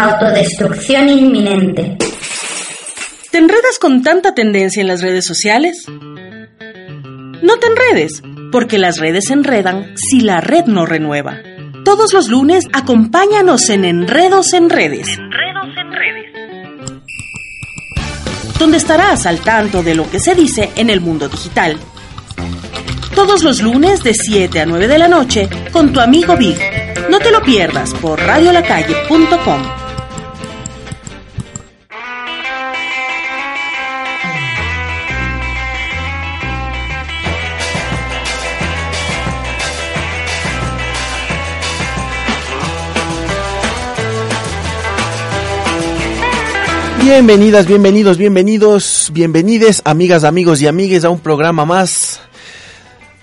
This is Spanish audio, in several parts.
Autodestrucción inminente. ¿Te enredas con tanta tendencia en las redes sociales? No te enredes, porque las redes se enredan si la red no renueva. Todos los lunes acompáñanos en Enredos en Redes. Enredos en Redes. Donde estarás al tanto de lo que se dice en el mundo digital. Todos los lunes de 7 a 9 de la noche con tu amigo Big. No te lo pierdas por radiolacalle.com. Bienvenidas, bienvenidos, bienvenidos, bienvenides, amigas, amigos y amigues a un programa más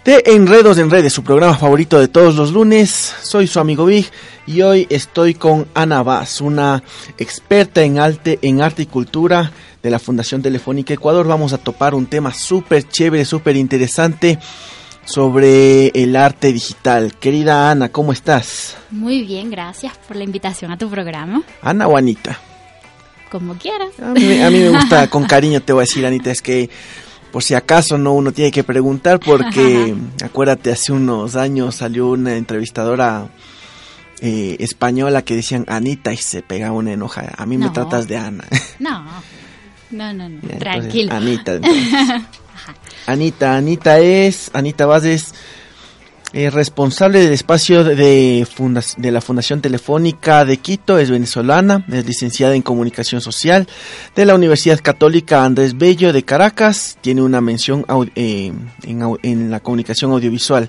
de Enredos en Redes, su programa favorito de todos los lunes. Soy su amigo Big y hoy estoy con Ana Vaz, una experta en arte, en arte y cultura de la Fundación Telefónica Ecuador. Vamos a topar un tema súper chévere, súper interesante sobre el arte digital. Querida Ana, ¿cómo estás? Muy bien, gracias por la invitación a tu programa. Ana o Anita como quieras. A mí, me gusta, con cariño te voy a decir, Anita, es que por si acaso no uno tiene que preguntar porque acuérdate hace unos años salió una entrevistadora eh, española que decían Anita y se pegaba una enoja. A mí me tratas de Ana. No, no, no, no. tranquilo. Anita, Anita, Anita es, Anita Vaz es eh, responsable del espacio de, de, la Fundación Telefónica de Quito, es venezolana, es licenciada en Comunicación Social de la Universidad Católica Andrés Bello de Caracas, tiene una mención eh, en, la comunicación audiovisual.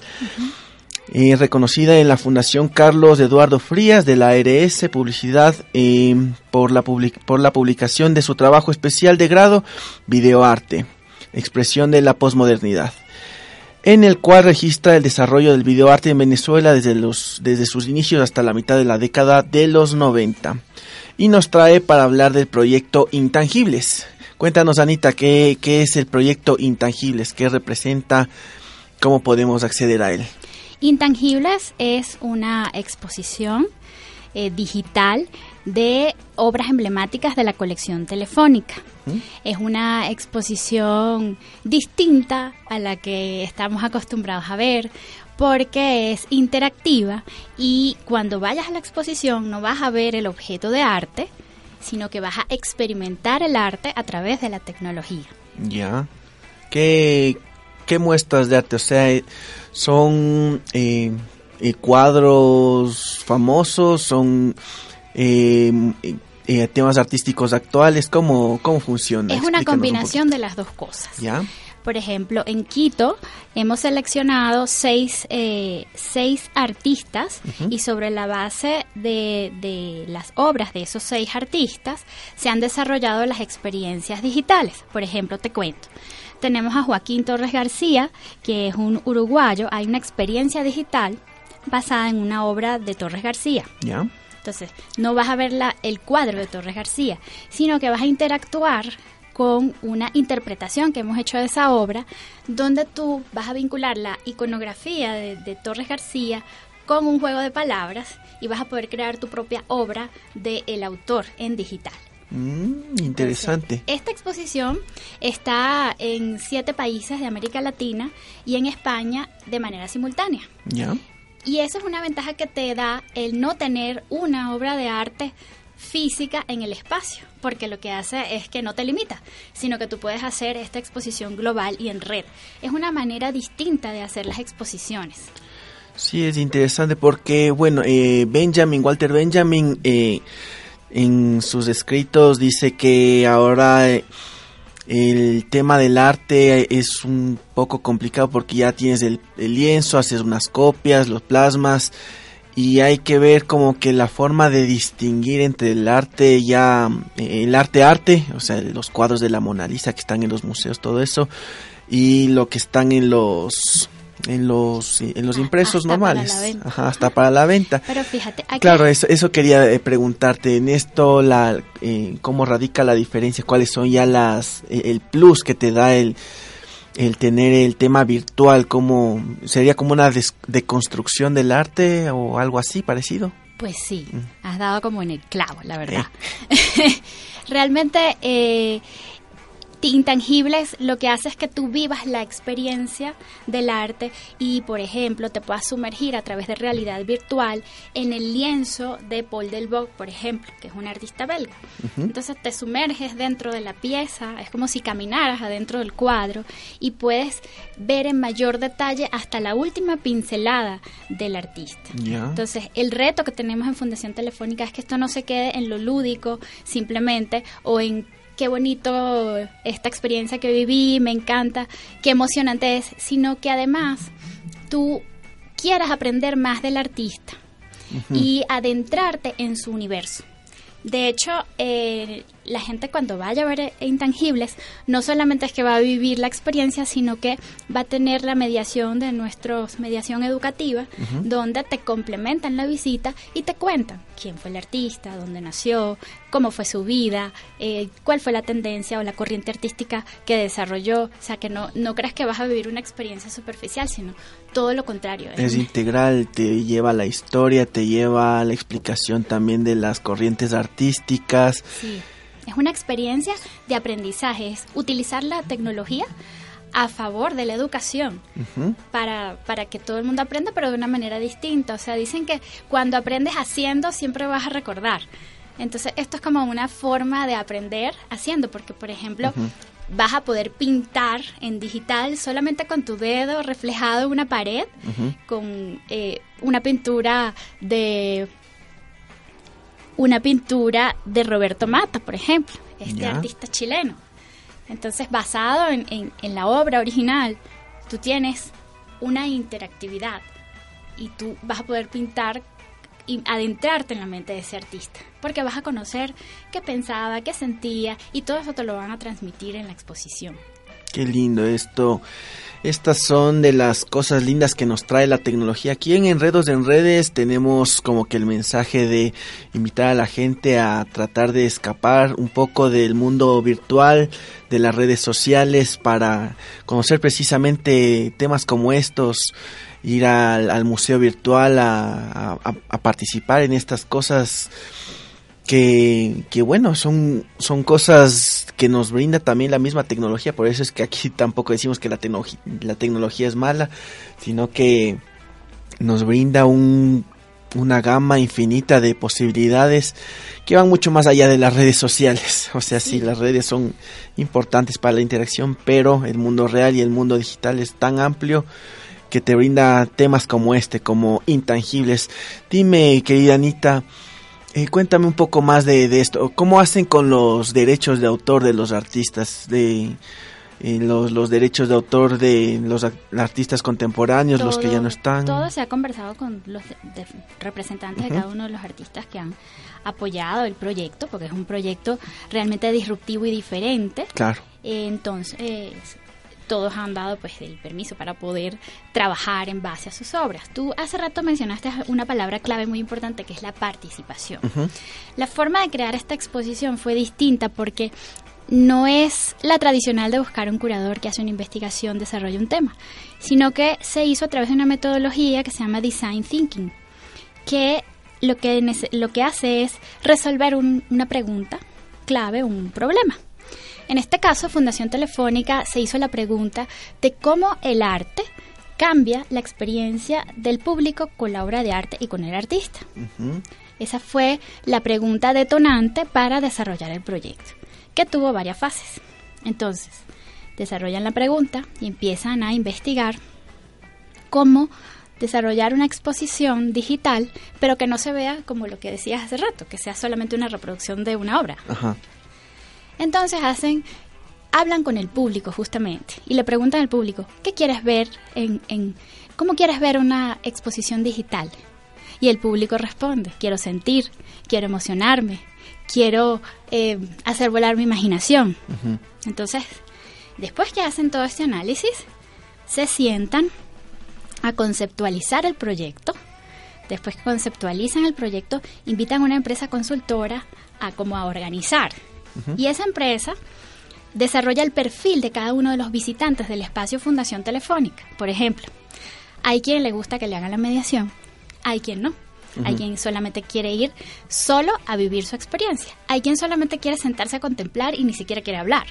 Eh, reconocida en la Fundación Carlos Eduardo Frías de la ARS Publicidad por, la por la publicación de su trabajo especial de grado Videoarte, expresión de la posmodernidad en el cual registra el desarrollo del videoarte en Venezuela desde, los, desde sus inicios hasta la mitad de la década de los 90. Y nos trae para hablar del proyecto Intangibles. Cuéntanos, Anita, ¿qué, qué es el proyecto Intangibles? ¿Qué representa? ¿Cómo podemos acceder a él? Intangibles es una exposición eh, digital de obras emblemáticas de la colección telefónica. Es una exposición distinta a la que estamos acostumbrados a ver porque es interactiva y cuando vayas a la exposición no vas a ver el objeto de arte, sino que vas a experimentar el arte a través de la tecnología. Ya. ¿Qué, qué muestras de arte? O sea, son eh, eh, cuadros famosos, son eh, eh, temas artísticos actuales, ¿cómo, cómo funciona? Es una combinación de las dos cosas. ¿Ya? Por ejemplo, en Quito hemos seleccionado seis, seis artistas y sobre la base de, de, las obras de esos seis artistas se han desarrollado las experiencias digitales. Por ejemplo, te cuento. Tenemos a Joaquín Torres García, que es un uruguayo. Hay una experiencia digital basada en una obra de Torres García. Entonces, no vas a ver la, el cuadro de Torres García, sino que vas a interactuar con una interpretación que hemos hecho de esa obra, donde tú vas a vincular la iconografía de, Torres García con un juego de palabras y vas a poder crear tu propia obra del el autor en digital. Mm, interesante. esta exposición está en siete países de América Latina y en España de manera simultánea. ¿Ya? Y esa es una ventaja que te da el no tener una obra de arte física en el espacio, porque lo que hace es que no te limita, sino que tú puedes hacer esta exposición global y en red. Es una manera distinta de hacer las exposiciones. Sí, es interesante porque, bueno, eh, Benjamin, Walter Benjamin, eh, en sus escritos dice que ahora... Eh, el tema del arte es un poco complicado porque ya tienes el, lienzo, haces unas copias, los plasmas y hay que ver como que la forma de distinguir entre el arte ya, el arte arte, o sea, los cuadros de la Mona Lisa que están en los museos, todo eso, y lo que están en los en los en los impresos normales. hasta para la venta. Pero fíjate claro eso, eso quería eh, preguntarte en esto la eh, cómo radica la diferencia cuáles son ya las eh, el plus que te da el el tener el tema virtual como sería como una deconstrucción del arte o algo así parecido Pues sí, mm. has dado como en el clavo, la verdad. Realmente eh, intangibles lo que hace es que tú vivas la experiencia del arte y, por ejemplo, te puedas sumergir a través de realidad virtual en el lienzo de Paul Delvaux, por ejemplo, que es un artista belga. Entonces te sumerges dentro de la pieza, es como si caminaras adentro del cuadro y puedes ver en mayor detalle hasta la última pincelada del artista. Entonces, el reto que tenemos en Fundación Telefónica es que esto no se quede en lo lúdico simplemente o en qué bonito esta experiencia que viví, me encanta, qué emocionante es, sino que además tú quieras aprender más del artista y adentrarte en su universo. De hecho, eh, la gente cuando vaya a ver Intangibles, no solamente es que va a vivir la experiencia, sino que va a tener la mediación de nuestros mediación educativa, donde te complementan la visita y te cuentan quién fue el artista, dónde nació, cómo fue su vida, eh, cuál fue la tendencia o la corriente artística que desarrolló. O sea, que no, no creas que vas a vivir una experiencia superficial, sino todo lo contrario. Es integral, te lleva a la historia, te lleva a la explicación también de las corrientes artísticas. Sí, es una experiencia de aprendizaje, es utilizar la tecnología a favor de la educación para, para que todo el mundo aprenda, pero de una manera distinta. O sea, dicen que cuando aprendes haciendo siempre vas a recordar. Entonces, esto es como una forma de aprender haciendo, porque, por ejemplo, vas a poder pintar en digital solamente con tu dedo reflejado en una pared, con eh, una pintura de una pintura de Roberto Mata, por ejemplo, este artista chileno. Entonces, basado en, en, la obra original, tú tienes una interactividad y tú vas a poder pintar y adentrarte en la mente de ese artista, porque vas a conocer qué pensaba, qué sentía y todo eso te lo van a transmitir en la exposición. Qué lindo esto. Estas son de las cosas lindas que nos trae la tecnología. Aquí en Enredos en Redes tenemos como que el mensaje de invitar a la gente a tratar de escapar un poco del mundo virtual, de las redes sociales, para conocer precisamente temas como estos, ir al, museo virtual a, participar en estas cosas que, que, bueno, son, son cosas que nos brinda también la misma tecnología, por eso es que aquí tampoco decimos que la, la tecnología es mala, sino que nos brinda un, una gama infinita de posibilidades que van mucho más allá de las redes sociales. O sea, sí, las redes son importantes para la interacción, pero el mundo real y el mundo digital es tan amplio que te brinda temas como este, como intangibles. Dime, querida Anita, eh, cuéntame un poco más de, esto. ¿Cómo hacen con los derechos de autor de los artistas? De eh, los, los, derechos de autor de los artistas contemporáneos, los que ya no están. Todo se ha conversado con los representantes de cada uno de los artistas que han apoyado el proyecto, porque es un proyecto realmente disruptivo y diferente. Claro. entonces, todos han dado pues el permiso para poder trabajar en base a sus obras. Tú hace rato mencionaste una palabra clave muy importante que es la participación. La forma de crear esta exposición fue distinta porque no es la tradicional de buscar un curador que hace una investigación, desarrolla un tema, sino que se hizo a través de una metodología que se llama Design Thinking, que lo que, lo que hace es resolver una pregunta clave, un problema. En este caso, Fundación Telefónica se hizo la pregunta de cómo el arte cambia la experiencia del público con la obra de arte y con el artista. Esa fue la pregunta detonante para desarrollar el proyecto, que tuvo varias fases. Entonces, desarrollan la pregunta y empiezan a investigar cómo desarrollar una exposición digital, pero que no se vea como lo que decías hace rato, que sea solamente una reproducción de una obra. Entonces hacen, hablan con el público justamente y le preguntan al público, ¿qué quieres ver en, en cómo quieres ver una exposición digital? Y el público responde, quiero sentir, quiero emocionarme, quiero eh, hacer volar mi imaginación. Entonces, después que hacen todo este análisis, se sientan a conceptualizar el proyecto. Después que conceptualizan el proyecto, invitan a una empresa consultora a cómo a organizar y esa empresa desarrolla el perfil de cada uno de los visitantes del espacio Fundación Telefónica. Por ejemplo, hay quien le gusta que le hagan la mediación, hay quien no. hay quien solamente quiere ir solo a vivir su experiencia, hay quien solamente quiere sentarse a contemplar y ni siquiera quiere hablar.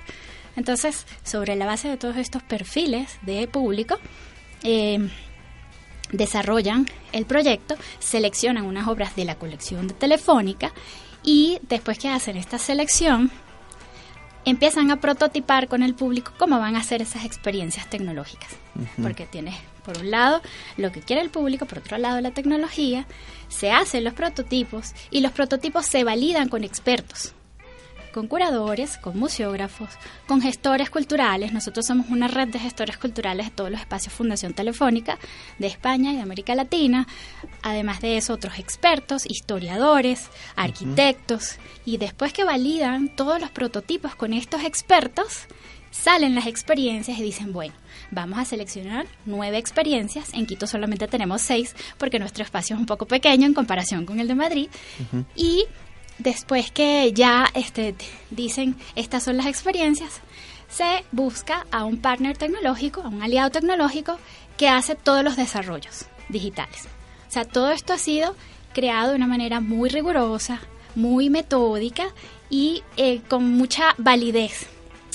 Entonces, sobre la base de todos estos perfiles de público, eh, desarrollan el proyecto, seleccionan unas obras de la colección de Telefónica y después que hacen esta selección, empiezan a prototipar con el público cómo van a hacer esas experiencias tecnológicas. Porque tienes, por un lado, lo que quiere el público, por otro lado, la tecnología, se hacen los prototipos y los prototipos se validan con expertos con curadores, con museógrafos, con gestores culturales. Nosotros somos una red de gestores culturales de todos los espacios Fundación Telefónica de España y de América Latina. Además de eso, otros expertos, historiadores, arquitectos. Y después que validan todos los prototipos con estos expertos, salen las experiencias y dicen, bueno, vamos a seleccionar nueve experiencias. En Quito solamente tenemos seis porque nuestro espacio es un poco pequeño en comparación con el de Madrid. Y después que ya este, dicen estas son las experiencias, se busca a un partner tecnológico, a un aliado tecnológico que hace todos los desarrollos digitales. O sea, todo esto ha sido creado de una manera muy rigurosa, muy metódica y eh, con mucha validez.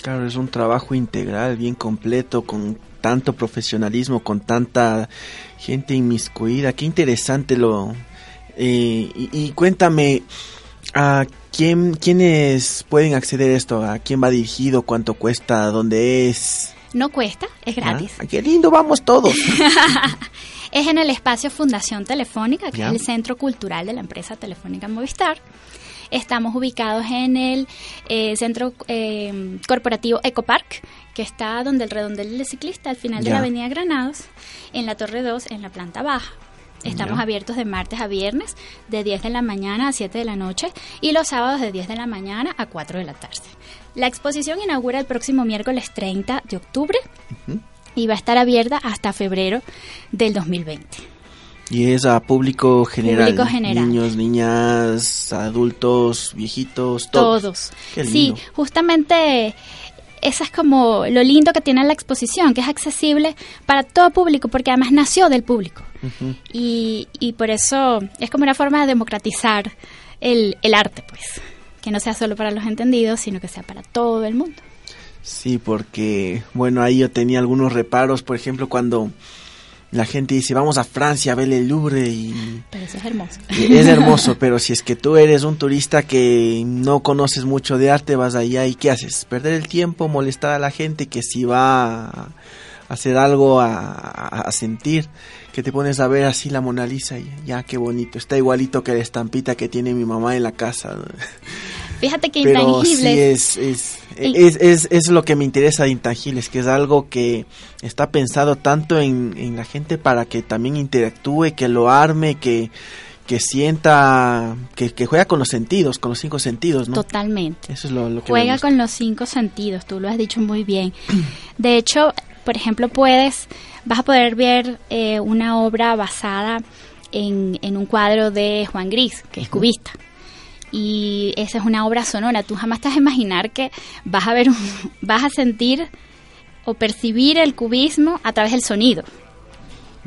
Claro, es un trabajo integral, bien completo, con tanto profesionalismo, con tanta gente inmiscuida. Qué interesante lo... Eh, y cuéntame, ¿A quién, quiénes pueden acceder a esto? ¿A quién va dirigido? ¿Cuánto cuesta? ¿Dónde es? No cuesta, es ah, gratis. ¡Qué lindo! ¡Vamos todos! es en el espacio Fundación Telefónica, que es el centro cultural de la empresa Telefónica Movistar. Estamos ubicados en el eh, centro eh, corporativo Ecopark, que está donde el redondel del ciclista, al final de la avenida Granados, en la Torre 2, en la planta baja. Estamos abiertos de martes a viernes, de 10 de la mañana a 7 de la noche y los sábados de 10 de la mañana a 4 de la tarde. La exposición inaugura el próximo miércoles 30 de octubre y va a estar abierta hasta febrero del 2020. Y es a público general. Público general. Niños, niñas, adultos, viejitos, todos. Todos. Sí, justamente eso es como lo lindo que tiene la exposición, que es accesible para todo público, porque además nació del público. Y, y, por eso es como una forma de democratizar el, el arte, pues, que no sea solo para los entendidos, sino que sea para todo el mundo. Sí, porque, bueno, ahí yo tenía algunos reparos, por ejemplo, cuando la gente dice, vamos a Francia a ver el Louvre y... Pero eso es hermoso. Es hermoso, pero si es que tú eres un turista que no conoces mucho de arte, vas allá y ¿qué haces? Perder el tiempo, molestar a la gente que si va a hacer algo, a, sentir, que te pones a ver así la Mona Lisa y ya, qué bonito, está igualito que la estampita que tiene mi mamá en la casa. Fíjate que intangibles. Sí es, es, es, es, lo que me interesa de intangibles, que es algo que está pensado tanto en, en la gente para que también interactúe, que lo arme, que, que sienta, que, que, juega con los sentidos, con los cinco sentidos, ¿no? Totalmente. Eso es lo, lo que Juega con los cinco sentidos, tú lo has dicho muy bien. De hecho, por ejemplo, puedes, vas a poder ver eh, una obra basada en, en, un cuadro de Juan Gris, que es cubista y esa es una obra sonora. Tú jamás te vas a imaginar que vas a ver, vas a sentir o percibir el cubismo a través del sonido.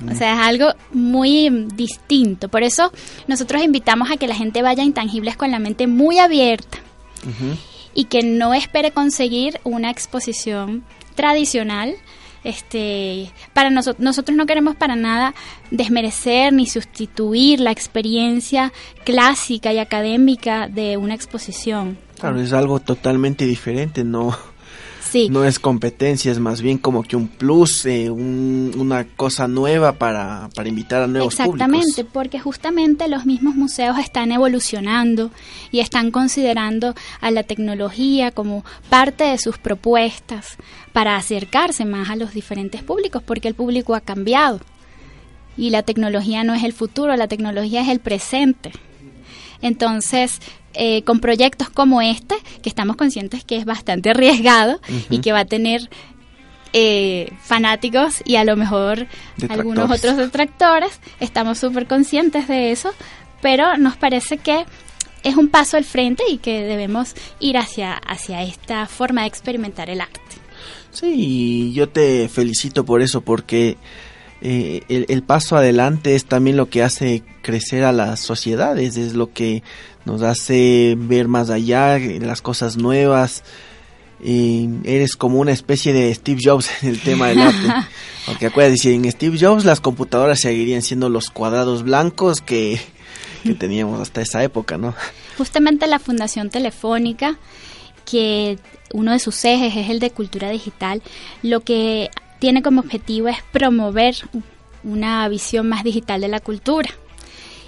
O sea, es algo muy distinto. Por eso nosotros invitamos a que la gente vaya a intangibles con la mente muy abierta y que no espere conseguir una exposición tradicional, este, para nosotros, nosotros no queremos para nada desmerecer ni sustituir la experiencia clásica y académica de una exposición. Claro, es algo totalmente diferente, no no es competencia, es más bien como que un plus, eh, una cosa nueva para, para invitar a nuevos Exactamente, porque justamente los mismos museos están evolucionando y están considerando a la tecnología como parte de sus propuestas para acercarse más a los diferentes públicos, porque el público ha cambiado. Y la tecnología no es el futuro, la tecnología es el presente. Entonces, eh, con proyectos como este, que estamos conscientes que es bastante arriesgado y que va a tener eh, fanáticos y a lo mejor algunos otros detractores, estamos súper conscientes de eso, pero nos parece que es un paso al frente y que debemos ir hacia, hacia esta forma de experimentar el arte. Sí, yo te felicito por eso porque eh, el, paso adelante es también lo que hace crecer a las sociedades, es lo que nos hace ver más allá, las cosas nuevas. Y eres como una especie de Steve Jobs en el tema del arte. Porque acuérdate, en Steve Jobs las computadoras seguirían siendo los cuadrados blancos que, que teníamos hasta esa época, ¿no? Justamente la Fundación Telefónica, que uno de sus ejes es el de cultura digital, lo que tiene como objetivo es promover una visión más digital de la cultura.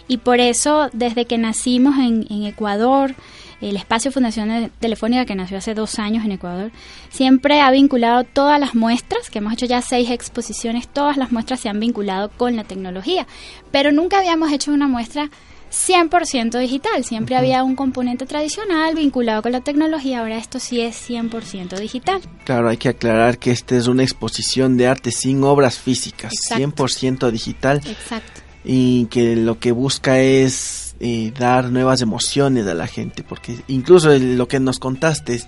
Y por eso, desde que nacimos en, Ecuador, el espacio Fundación Telefónica, que nació hace dos años en Ecuador, siempre ha vinculado todas las muestras, que hemos hecho ya seis exposiciones, todas las muestras se han vinculado con la tecnología, pero nunca habíamos hecho una muestra 100% digital. Siempre había un componente tradicional vinculado con la tecnología, ahora esto sí es 100% digital. Claro, hay que aclarar que esta es una exposición de arte sin obras físicas, 100% digital. Exacto. Y que lo que busca es eh, dar nuevas emociones a la gente, porque incluso lo que nos contaste es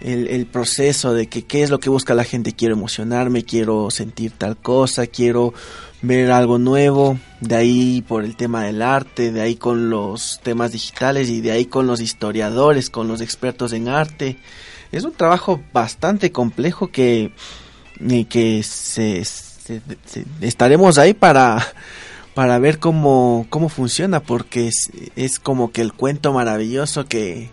el, proceso de que qué es lo que busca la gente, quiero emocionarme, quiero sentir tal cosa, quiero ver algo nuevo, de ahí por el tema del arte, de ahí con los temas digitales y de ahí con los historiadores, con los expertos en arte. Es un trabajo bastante complejo que, eh, que se, estaremos ahí para, para ver cómo, cómo funciona, porque es, es como que el cuento maravilloso que,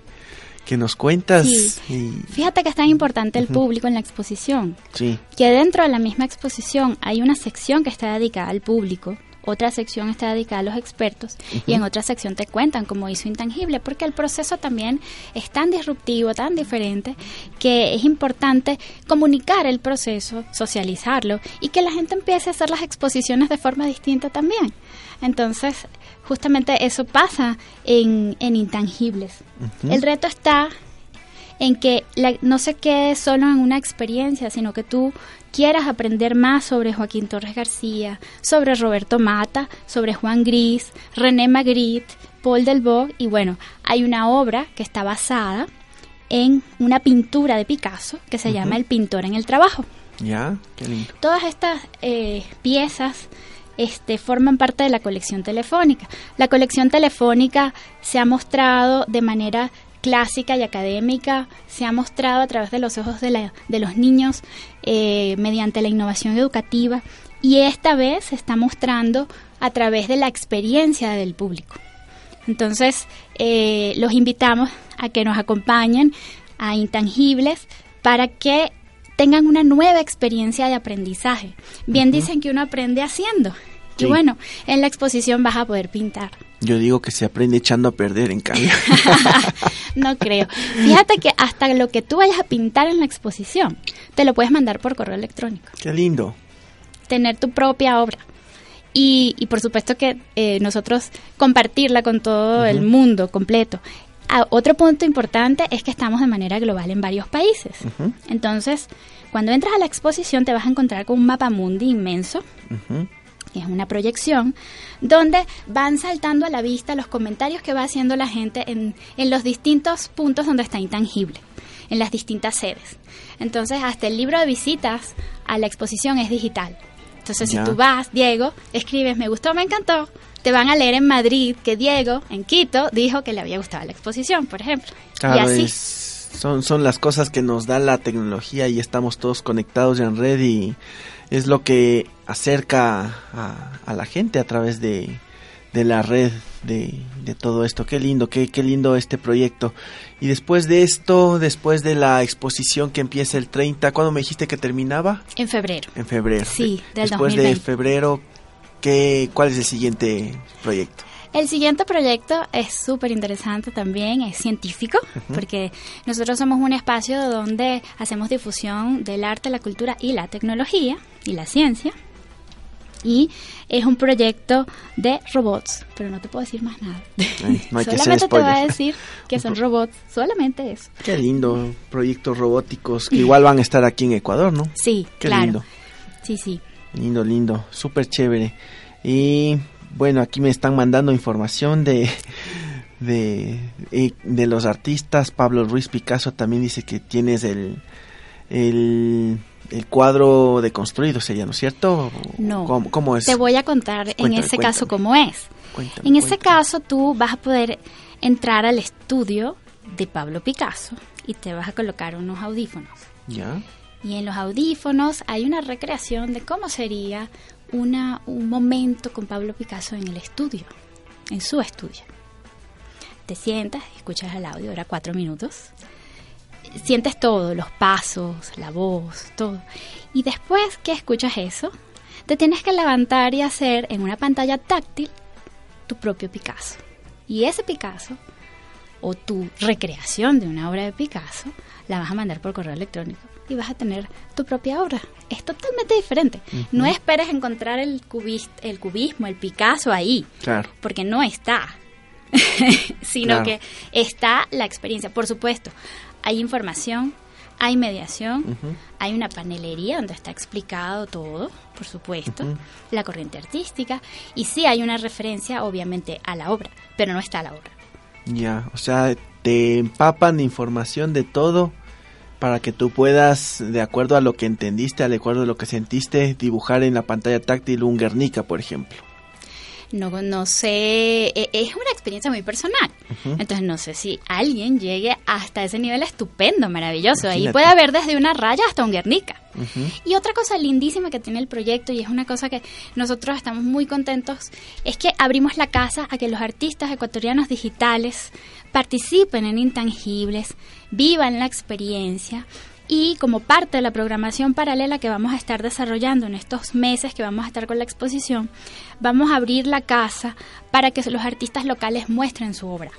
que nos cuentas. Fíjate que es tan importante el público en la exposición. Sí. Que dentro de la misma exposición hay una sección que está dedicada al público, otra sección está dedicada a los expertos y en otra sección te cuentan cómo hizo intangible, porque el proceso también es tan disruptivo, tan diferente, que es importante comunicar el proceso, socializarlo y que la gente empiece a hacer las exposiciones de forma distinta también. Entonces, justamente eso pasa en, intangibles. El reto está en que no se quede solo en una experiencia, sino que tú quieras aprender más sobre Joaquín Torres García, sobre Roberto Mata, sobre Juan Gris, René Magritte, Paul Delvaux y bueno, hay una obra que está basada en una pintura de Picasso que se llama El pintor en el trabajo. Ya, qué lindo. Todas estas eh, piezas este, forman parte de la colección telefónica. La colección telefónica se ha mostrado de manera clásica y académica, se ha mostrado a través de los ojos de, los niños eh, mediante la innovación educativa y esta vez se está mostrando a través de la experiencia del público. Entonces, eh, los invitamos a que nos acompañen a Intangibles para que tengan una nueva experiencia de aprendizaje. Bien dicen que uno aprende haciendo. Y bueno, en la exposición vas a poder pintar. Yo digo que se aprende echando a perder, en cambio. no creo. Fíjate que hasta lo que tú vayas a pintar en la exposición, te lo puedes mandar por correo electrónico. Qué lindo. Tener tu propia obra. Y, y por supuesto que eh, nosotros compartirla con todo el mundo completo. Ah, otro punto importante es que estamos de manera global en varios países. Entonces, cuando entras a la exposición te vas a encontrar con un mapa mundi inmenso, que es una proyección, donde van saltando a la vista los comentarios que va haciendo la gente en, en los distintos puntos donde está intangible, en las distintas sedes. Entonces, hasta el libro de visitas a la exposición es digital. Entonces, si tú vas, Diego, escribes, me gustó, me encantó, te van a leer en Madrid que Diego, en Quito, dijo que le había gustado la exposición, por ejemplo. y así. son, son las cosas que nos da la tecnología y estamos todos conectados en red y es lo que acerca a, la gente a través de, la red de, todo esto. Qué lindo, qué, qué lindo este proyecto. Y después de esto, después de la exposición que empieza el 30, ¿cuándo me dijiste que terminaba? En febrero. En febrero. Sí, del Después de febrero, ¿qué, ¿cuál es el siguiente proyecto? El siguiente proyecto es súper interesante también, es científico, porque nosotros somos un espacio donde hacemos difusión del arte, la cultura y la tecnología y la ciencia. Y es un proyecto de robots, pero no te puedo decir más nada. solamente te voy a decir que son robots, solamente eso. Qué lindo, proyectos robóticos que igual van a estar aquí en Ecuador, ¿no? Sí, Qué claro. Lindo. Sí, sí. Lindo, lindo, súper chévere. Y bueno, aquí me están mandando información de, de, los artistas. Pablo Ruiz Picasso también dice que tienes el, el el cuadro deconstruido sería, ¿no es cierto? No. ¿Cómo, es? Te voy a contar en ese caso cómo es. en ese caso tú vas a poder entrar al estudio de Pablo Picasso y te vas a colocar unos audífonos. Ya. Y en los audífonos hay una recreación de cómo sería una, un momento con Pablo Picasso en el estudio, en su estudio. Te sientas, escuchas el audio, era cuatro minutos, sientes todo, los pasos, la voz, todo. Y después que escuchas eso, te tienes que levantar y hacer en una pantalla táctil tu propio Picasso. Y ese Picasso, o tu recreación de una obra de Picasso, la vas a mandar por correo electrónico y vas a tener tu propia obra. Es totalmente diferente. No esperes encontrar el, el cubismo, el Picasso ahí, claro. porque no está. sino que está la experiencia. Por supuesto, hay información, hay mediación, hay una panelería donde está explicado todo, por supuesto, la corriente artística, y sí hay una referencia, obviamente, a la obra, pero no está la obra. Ya, o sea, te empapan de información de todo para que tú puedas, de acuerdo a lo que entendiste, de acuerdo a lo que sentiste, dibujar en la pantalla táctil un Guernica, por ejemplo no, no sé, e, es una experiencia muy personal. Entonces no sé si alguien llegue hasta ese nivel estupendo, maravilloso. Ahí puede haber desde una raya hasta un Guernica. Y otra cosa lindísima que tiene el proyecto, y es una cosa que nosotros estamos muy contentos, es que abrimos la casa a que los artistas ecuatorianos digitales participen en intangibles, vivan la experiencia y como parte de la programación paralela que vamos a estar desarrollando en estos meses que vamos a estar con la exposición, vamos a abrir la casa para que los artistas locales muestren su obra.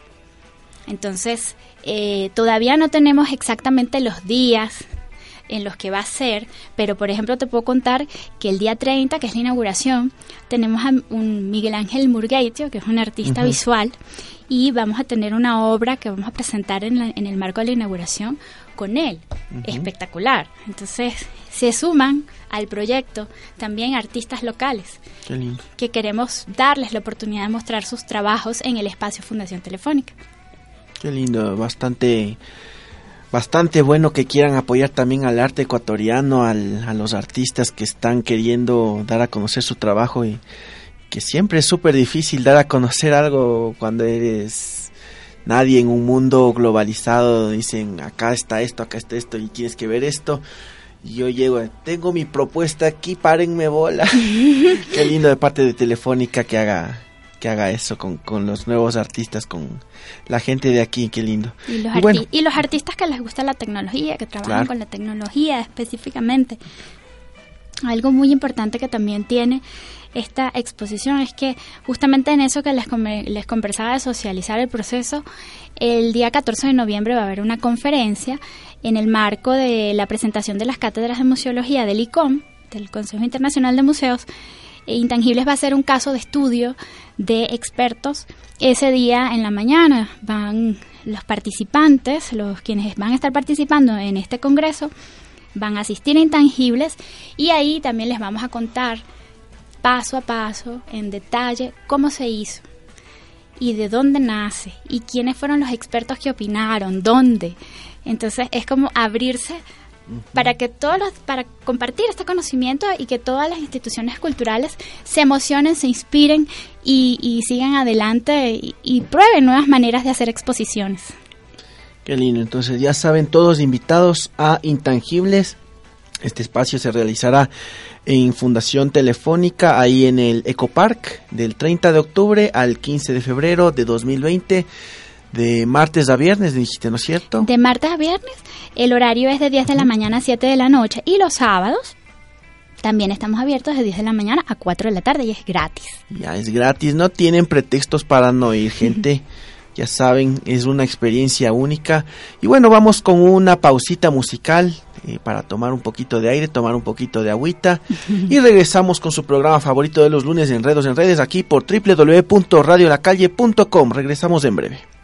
Entonces, eh, todavía no tenemos exactamente los días en los que va a ser, pero por ejemplo te puedo contar que el día 30, que es la inauguración, tenemos a un Miguel Ángel Murgueitio, que es un artista visual, y vamos a tener una obra que vamos a presentar en, en el marco de la inauguración con él. Espectacular. Entonces, se suman al proyecto también artistas locales que queremos darles la oportunidad de mostrar sus trabajos en el espacio Fundación Telefónica. Qué lindo, bastante bastante bueno que quieran apoyar también al arte ecuatoriano, al, a los artistas que están queriendo dar a conocer su trabajo y que siempre es súper difícil dar a conocer algo cuando eres nadie en un mundo globalizado dicen acá está esto, acá está esto y tienes que ver esto. Y yo llego, tengo mi propuesta aquí, párenme bola. Qué lindo de parte de Telefónica que haga que haga eso con, los nuevos artistas, con la gente de aquí, qué lindo. Y los, y los artistas que les gusta la tecnología, que trabajan con la tecnología específicamente. Algo muy importante que también tiene esta exposición es que justamente en eso que les, les conversaba de socializar el proceso, el día 14 de noviembre va a haber una conferencia en el marco de la presentación de las cátedras de museología del ICOM, del Consejo Internacional de Museos. E Intangibles va a ser un caso de estudio de expertos. Ese día en la mañana van los participantes, los quienes van a estar participando en este congreso, van a asistir a Intangibles y ahí también les vamos a contar paso a paso, en detalle, cómo se hizo y de dónde nace y quiénes fueron los expertos que opinaron, dónde. Entonces es como abrirse para que todos los, para compartir este conocimiento y que todas las instituciones culturales se emocionen, se inspiren y, sigan adelante y, y, prueben nuevas maneras de hacer exposiciones. Qué lindo, entonces ya saben todos invitados a Intangibles. Este espacio se realizará en Fundación Telefónica, ahí en el Ecopark, del 30 de octubre al 15 de febrero de 2020, de martes a viernes, dijiste, ¿no es cierto? De martes a viernes, el horario es de 10 de la mañana a 7 de la noche y los sábados también estamos abiertos de 10 de la mañana a 4 de la tarde y es gratis. Ya es gratis, no tienen pretextos para no ir, gente. ya saben, es una experiencia única. Y bueno, vamos con una pausita musical para tomar un poquito de aire, tomar un poquito de agüita. y regresamos con su programa favorito de los lunes en Redos en Redes aquí por www.radiolacalle.com. Regresamos en breve.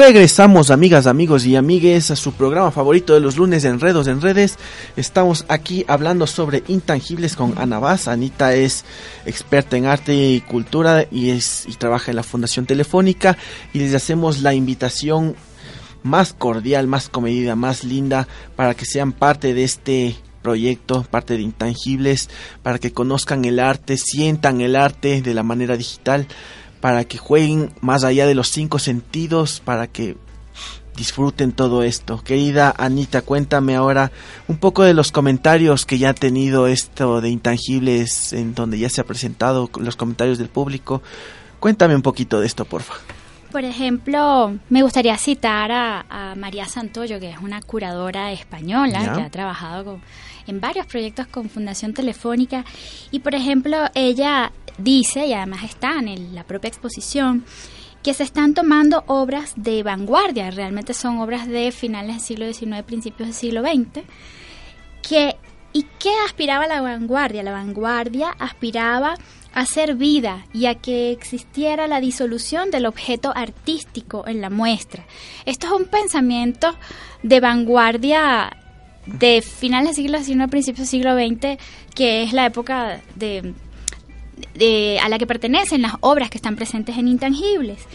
Regresamos, amigas, amigos y amigues, a su programa favorito de los lunes Enredos en Redes. Estamos aquí hablando sobre intangibles con Ana Vaz. Anita es experta en arte y cultura y, es, y trabaja en la Fundación Telefónica. Y les hacemos la invitación más cordial, más comedida, más linda para que sean parte de este proyecto, parte de Intangibles, para que conozcan el arte, sientan el arte de la manera digital para que jueguen más allá de los cinco sentidos, para que disfruten todo esto. Querida Anita, cuéntame ahora un poco de los comentarios que ya ha tenido esto de intangibles, en donde ya se ha presentado los comentarios del público. Cuéntame un poquito de esto, porfa. Por ejemplo, me gustaría citar a, María Santoyo, que es una curadora española que ha trabajado en varios proyectos con Fundación Telefónica. Y, por ejemplo, ella dice, y además está en la propia exposición, que se están tomando obras de vanguardia, realmente son obras de finales del siglo XIX, principios del siglo XX, que, ¿y qué aspiraba la vanguardia? La vanguardia aspiraba a ser vida y a que existiera la disolución del objeto artístico en la muestra. Esto es un pensamiento de vanguardia de finales del siglo XIX, principios del siglo XX, que es la época de a la que pertenecen las obras que están presentes en Intangibles.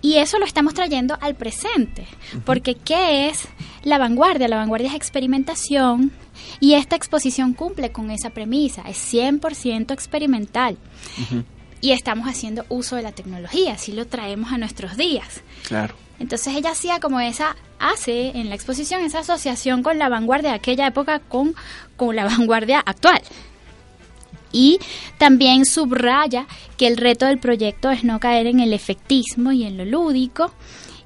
Y eso lo estamos trayendo al presente, porque ¿qué es la vanguardia? La vanguardia es experimentación y esta exposición cumple con esa premisa, es 100% experimental. Y estamos haciendo uso de la tecnología, así lo traemos a nuestros días. Claro. Entonces ella hacía como esa, hace en la exposición esa asociación con la vanguardia de aquella época con, con la vanguardia actual. Y también subraya que el reto del proyecto es no caer en el efectismo y en lo lúdico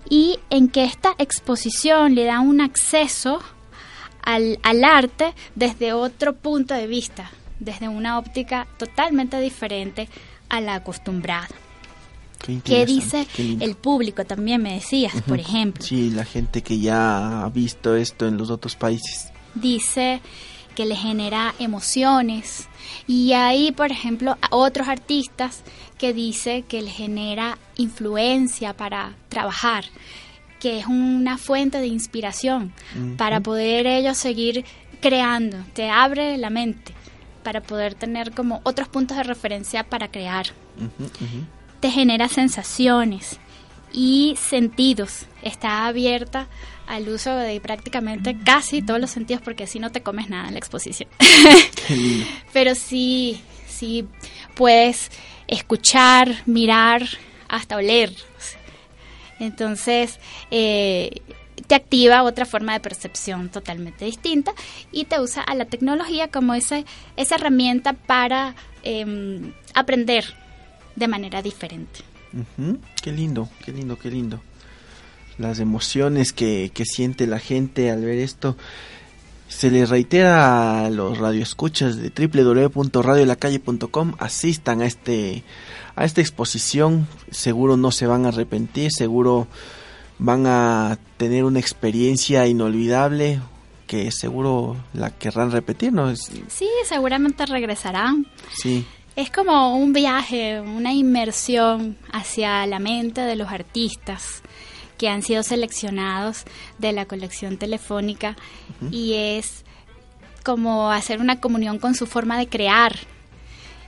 y en que esta exposición le da un acceso al, arte desde otro punto de vista, desde una óptica totalmente diferente a la acostumbrada. Qué, dice el público? También me decías, por ejemplo. Sí, la gente que ya ha visto esto en los otros países. Dice que le genera emociones. Y hay, por ejemplo, otros artistas que dice que le genera influencia para trabajar, que es una fuente de inspiración para poder ellos seguir creando, te abre la mente para poder tener como otros puntos de referencia para crear. Te genera sensaciones y sentidos, está abierta al uso de prácticamente casi todos los sentidos porque si no te comes nada en la exposición. Pero sí, sí puedes escuchar, mirar, hasta oler. Entonces, eh, te activa otra forma de percepción totalmente distinta y te usa a la tecnología como esa, esa herramienta para em, aprender de manera diferente. Qué lindo, qué lindo, qué lindo las emociones que, que siente la gente al ver esto. Se les reitera a los radioescuchas de www.radiolacalle.com asistan a este a esta exposición, seguro no se van a arrepentir, seguro van a tener una experiencia inolvidable que seguro la querrán repetir, ¿no? Sí, seguramente regresarán. Sí. Es como un viaje, una inmersión hacia la mente de los artistas que han sido seleccionados de la colección telefónica y es como hacer una comunión con su forma de crear.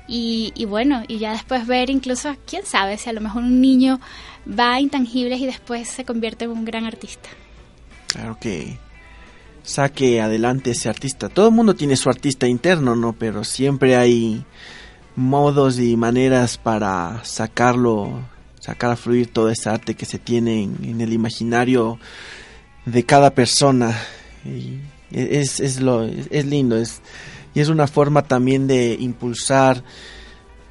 Y, bueno, y ya después ver incluso, quién sabe, si a lo mejor un niño va a intangibles y después se convierte en un gran artista. Claro que saque adelante ese artista. Todo el mundo tiene su artista interno, ¿no? Pero siempre hay modos y maneras para sacarlo sacar a fluir todo ese arte que se tiene en, el imaginario de cada persona. Y es, es, lo, es lindo, es, y es una forma también de impulsar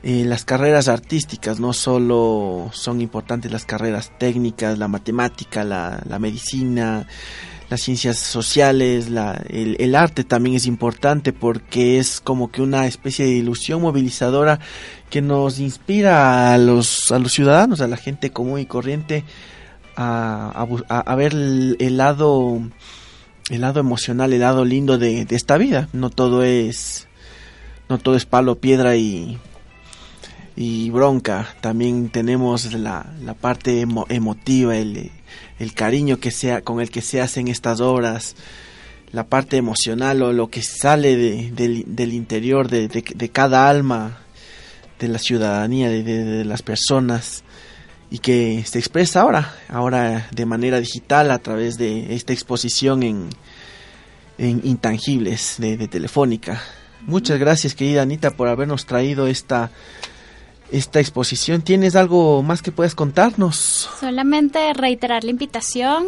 eh, las carreras artísticas, no solo son importantes las carreras técnicas, la matemática, la, la medicina, las ciencias sociales, la, el, arte también es importante porque es como que una especie de ilusión movilizadora que nos inspira a los, a los ciudadanos, a la gente común y corriente a, ver el, lado el lado emocional, el lado lindo de, esta vida. No todo es no todo es palo, piedra y y bronca. También tenemos la, la parte emotiva, el, el, cariño que sea, con el que se hacen estas obras, la parte emocional o lo que sale de, del, interior de, de, cada alma de la ciudadanía, de, las personas y que se expresa ahora, ahora de manera digital a través de esta exposición en, en Intangibles de, de Telefónica. Muchas gracias querida Anita por habernos traído esta esta exposición. ¿Tienes algo más que puedas contarnos? Solamente reiterar la invitación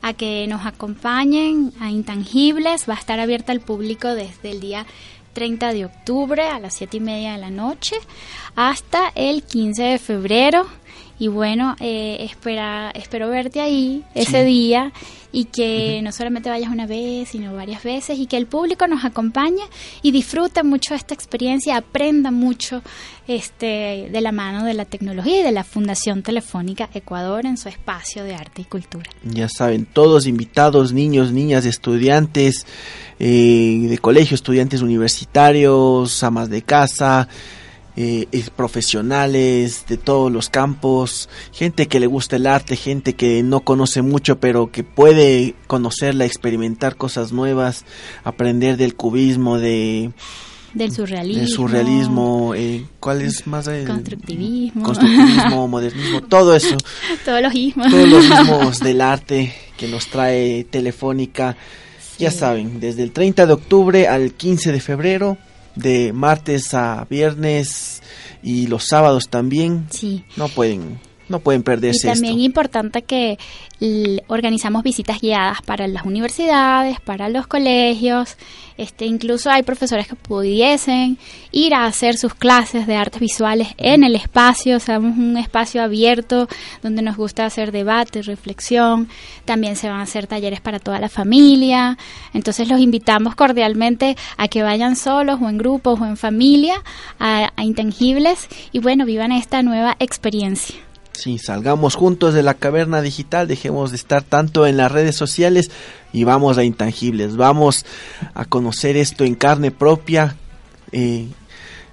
a que nos acompañen a Intangibles. Va a estar abierta al público desde el día 30 de octubre a las 7 y media de la noche hasta el 15 de febrero. Y bueno, eh, espera, espero verte ahí ese día y que no solamente vayas una vez, sino varias veces y que el público nos acompañe y disfrute mucho esta experiencia, aprenda mucho este, de la mano de la tecnología y de la Fundación Telefónica Ecuador en su espacio de arte y cultura. Ya saben, todos invitados, niños, niñas, estudiantes eh, de colegio, estudiantes universitarios, amas de casa, eh, profesionales de todos los campos, gente que le gusta el arte, gente que no conoce mucho pero que puede conocerla, experimentar cosas nuevas, aprender del cubismo, de del surrealismo, del surrealismo eh, ¿cuál es más el constructivismo, constructivismo, modernismo, todo eso, todos los ismos, todos los ismos del arte que nos trae Telefónica. Ya saben, desde el 30 de octubre al 15 de febrero de martes a viernes y los sábados también. Sí. No pueden no pueden perderse y también importante que organizamos visitas guiadas para las universidades, para los colegios, este incluso hay profesores que pudiesen ir a hacer sus clases de artes visuales en el espacio, somos un espacio abierto donde nos gusta hacer debate, reflexión, también se van a hacer talleres para toda la familia, entonces los invitamos cordialmente a que vayan solos o en grupos o en familia a Intangibles y bueno, vivan esta nueva experiencia. Sí, salgamos juntos de la caverna digital, dejemos de estar tanto en las redes sociales y vamos a intangibles, vamos a conocer esto en carne propia, eh,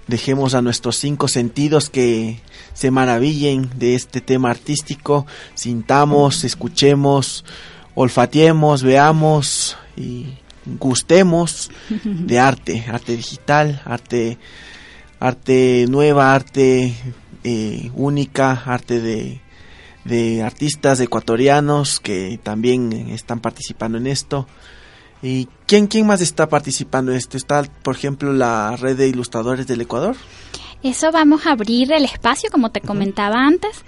dejemos a nuestros cinco sentidos que se maravillen de este tema artístico, sintamos, escuchemos, olfateemos, veamos y gustemos de arte, arte digital, arte, arte nueva, arte eh, única, arte de, de artistas ecuatorianos que también están participando en esto. ¿Y quién, quién más está participando en esto? ¿Está, por ejemplo, la red de ilustradores del Ecuador? Eso vamos a abrir el espacio, como te comentaba antes,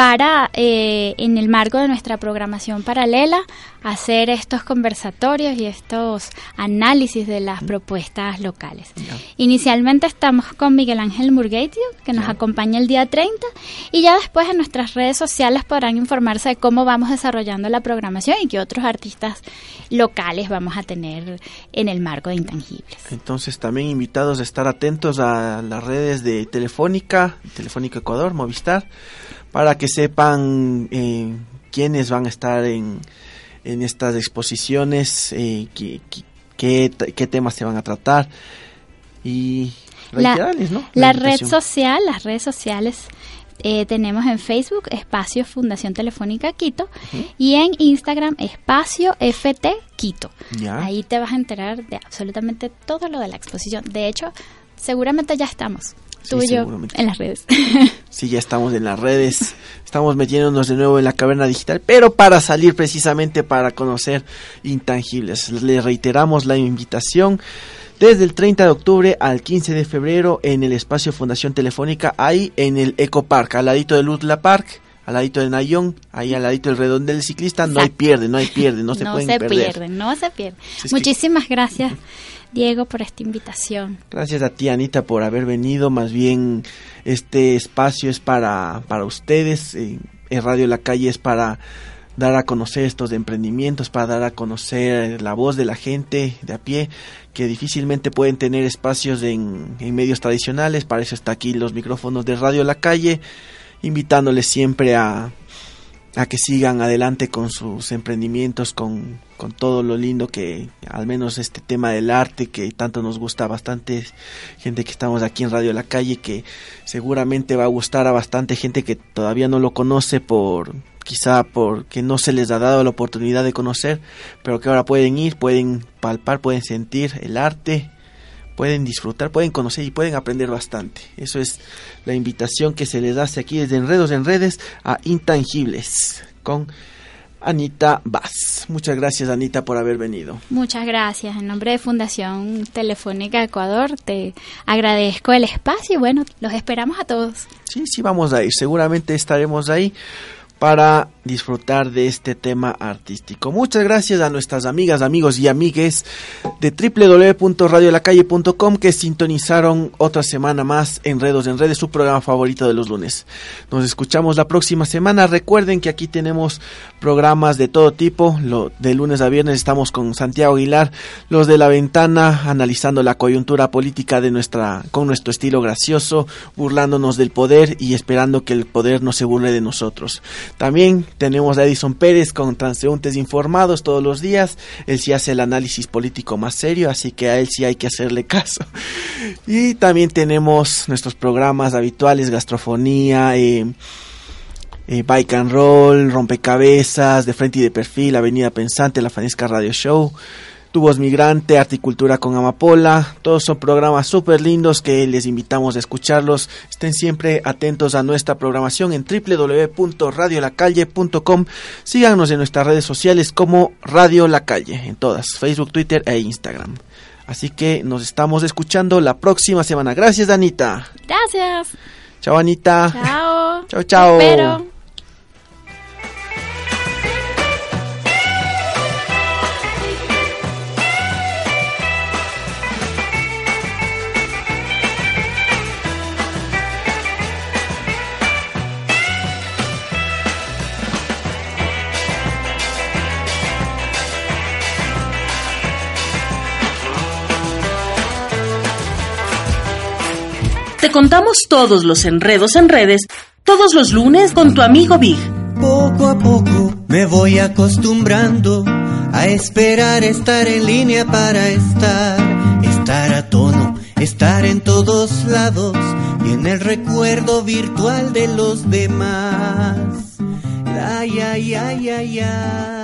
para, eh, en el marco de nuestra programación paralela, hacer estos conversatorios y estos análisis de las propuestas locales. Inicialmente estamos con Miguel Ángel Murguetio, que nos acompaña el día 30, y ya después en nuestras redes sociales podrán informarse de cómo vamos desarrollando la programación y qué otros artistas locales vamos a tener en el marco de Intangibles. Entonces también invitados a estar atentos a las redes de Telefónica, Telefónica Ecuador, Movistar, para que sepan eh, quiénes van a estar en, en estas exposiciones, eh, qué, qué, temas se van a tratar y la, ¿no? La, red social, las redes sociales eh, tenemos en Facebook Espacio Fundación Telefónica Quito y en Instagram Espacio FT Quito. Ahí te vas a enterar de absolutamente todo lo de la exposición. De hecho, seguramente ya estamos tú y yo en las redes. sí, ya estamos en las redes, estamos metiéndonos de nuevo en la caverna digital, pero para salir precisamente para conocer intangibles. Le reiteramos la invitación desde el 30 de octubre al 15 de febrero en el espacio Fundación Telefónica, ahí en el Eco Park, al ladito de Lutla Park al ladito de Nayón, ahí al ladito del redondel del ciclista, no hay pierde, no hay pierde, no se pueden perder. No se pierden, no se pierden. Muchísimas gracias. Diego, por esta invitación. Gracias a ti, Anita, por haber venido. Más bien, este espacio es para, para ustedes. en Radio La Calle es para dar a conocer estos emprendimientos, para dar a conocer la voz de la gente de a pie, que difícilmente pueden tener espacios en, en medios tradicionales. Para eso está aquí los micrófonos de Radio La Calle, invitándoles siempre a a que sigan adelante con sus emprendimientos, con, con, todo lo lindo que, al menos este tema del arte que tanto nos gusta bastante, gente que estamos aquí en Radio La Calle, que seguramente va a gustar a bastante gente que todavía no lo conoce por quizá porque no se les ha dado la oportunidad de conocer, pero que ahora pueden ir, pueden palpar, pueden sentir el arte, pueden disfrutar, pueden conocer y pueden aprender bastante. Eso es la invitación que se les hace aquí desde Enredos en Redes a Intangibles con Anita Vaz. Muchas gracias Anita por haber venido. Muchas gracias. En nombre de Fundación Telefónica Ecuador te agradezco el espacio y bueno, los esperamos a todos. Sí, sí, vamos a ir. Seguramente estaremos ahí para disfrutar de este tema artístico. Muchas gracias a nuestras amigas, amigos y amigues de www.radiolacalle.com que sintonizaron otra semana más Enredos en Redes, su programa favorito de los lunes. Nos escuchamos la próxima semana. Recuerden que aquí tenemos programas de todo tipo. Lo, de lunes a viernes estamos con Santiago Aguilar, los de la ventana, analizando la coyuntura política de nuestra, con nuestro estilo gracioso, burlándonos del poder y esperando que el poder no se burle de nosotros. También tenemos a Edison Pérez con transeúntes informados todos los días. Él sí hace el análisis político más serio, así que a él sí hay que hacerle caso. Y también tenemos nuestros programas habituales, gastrofonía, eh, eh, Bike and Roll, Rompecabezas, De Frente y de Perfil, Avenida Pensante, La Fanesca Radio Show. Tubos Migrante, Articultura con Amapola, todos son programas súper lindos que les invitamos a escucharlos. Estén siempre atentos a nuestra programación en www.radiolacalle.com. Síganos en nuestras redes sociales como Radio La Calle, en todas, Facebook, Twitter e Instagram. Así que nos estamos escuchando la próxima semana. Gracias, Anita. Gracias. Chao, Anita. Chao. Chao, chao. Te contamos todos los enredos en redes, todos los lunes con tu amigo Big. Poco a poco me voy acostumbrando a esperar estar en línea para estar, estar a tono, estar en todos lados y en el recuerdo virtual de los demás. La ya ya ya ya.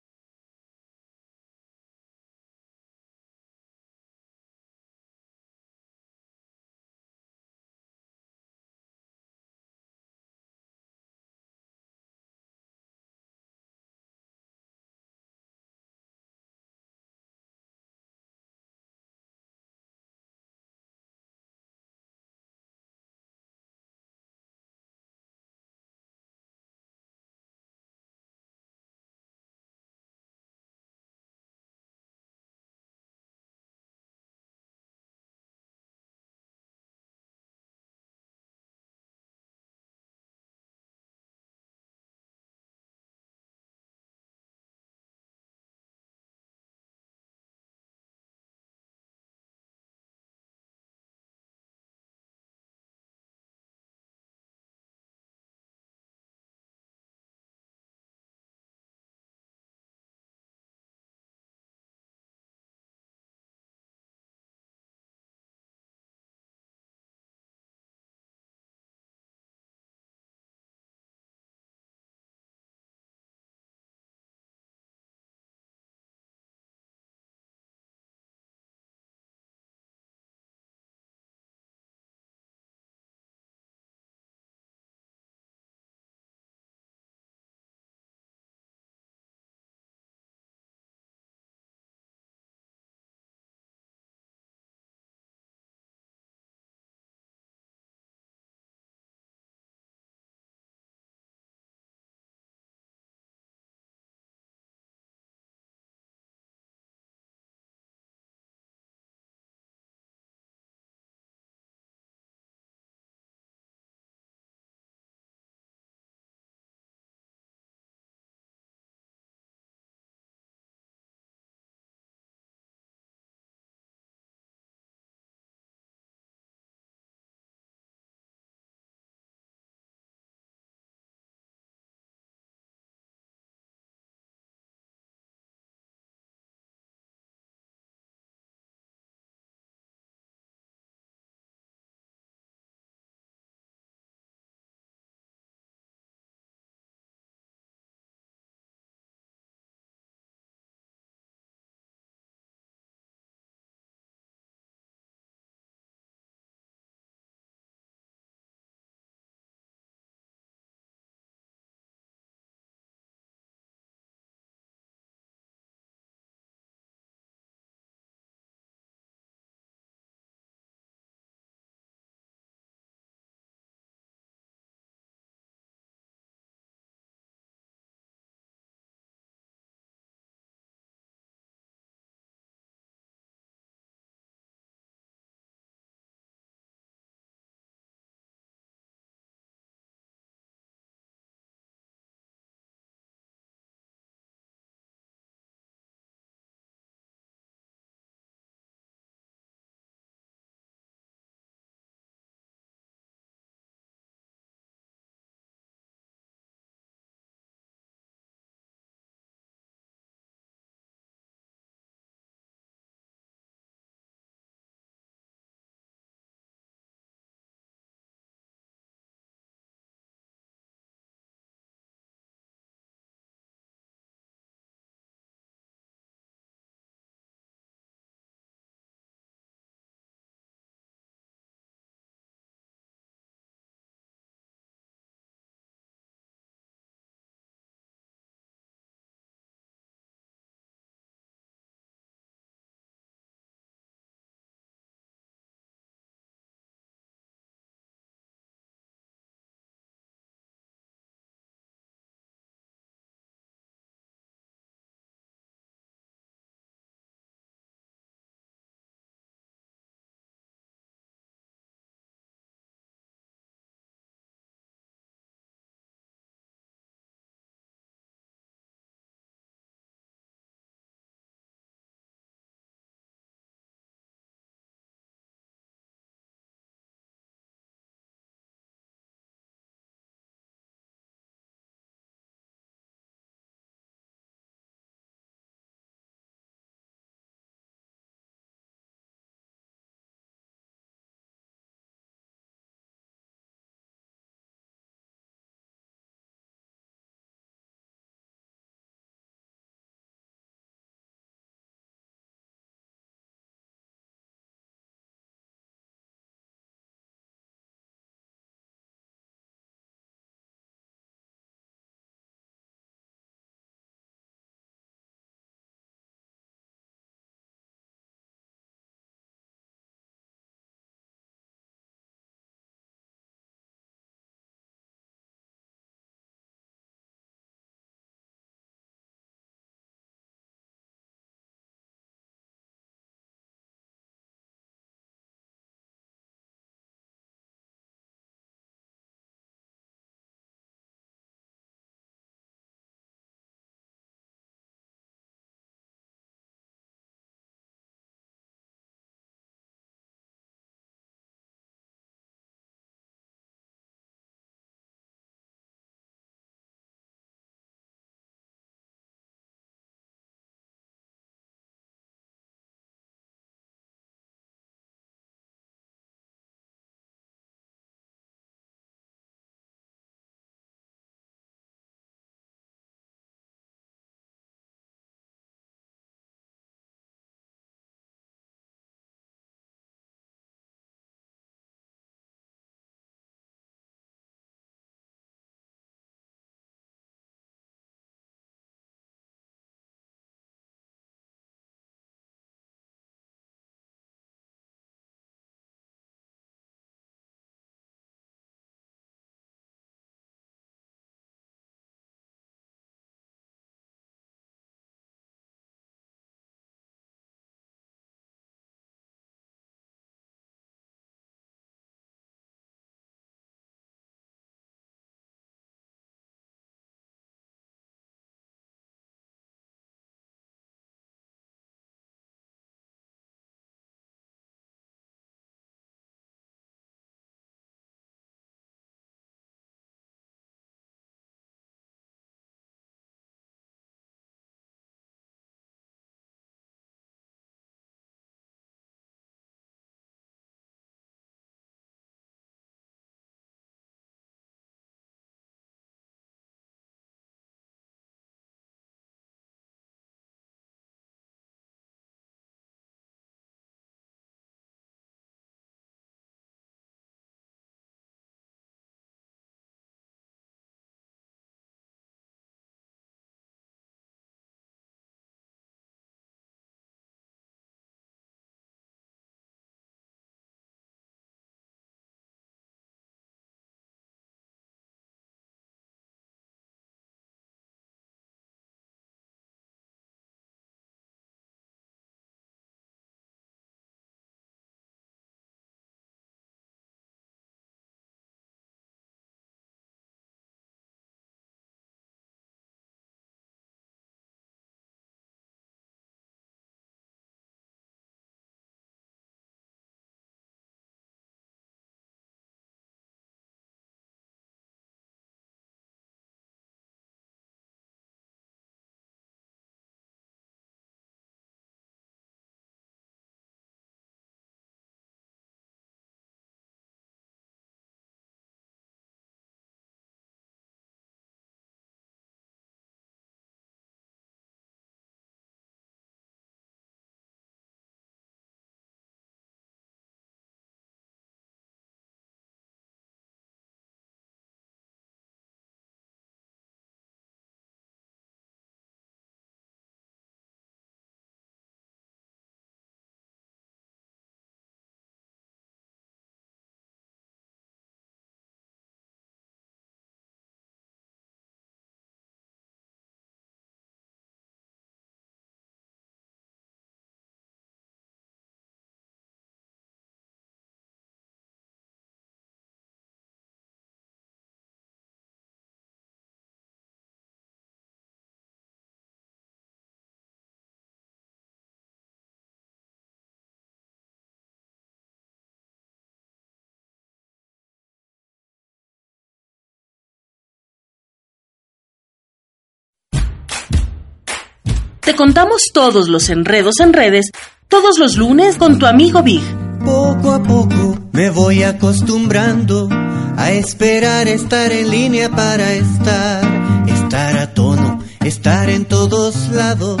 Te contamos todos los enredos en redes, todos los lunes con tu amigo Big. Poco a poco me voy acostumbrando a esperar estar en línea para estar, estar a tono, estar en todos lados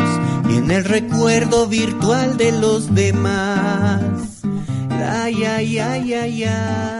y en el recuerdo virtual de los demás. La ya ya ya ya.